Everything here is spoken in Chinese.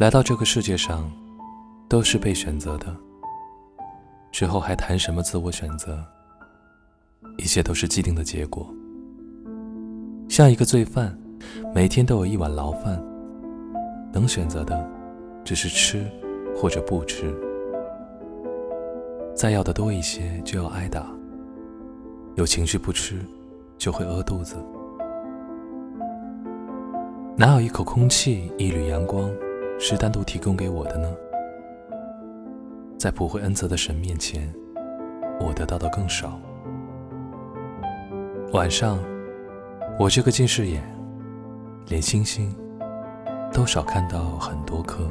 来到这个世界上，都是被选择的。之后还谈什么自我选择？一切都是既定的结果。像一个罪犯，每天都有一碗牢饭，能选择的只是吃或者不吃。再要的多一些，就要挨打。有情绪不吃，就会饿肚子。哪有一口空气、一缕阳光，是单独提供给我的呢？在普惠恩泽的神面前，我得到的更少。晚上，我这个近视眼，连星星都少看到很多颗。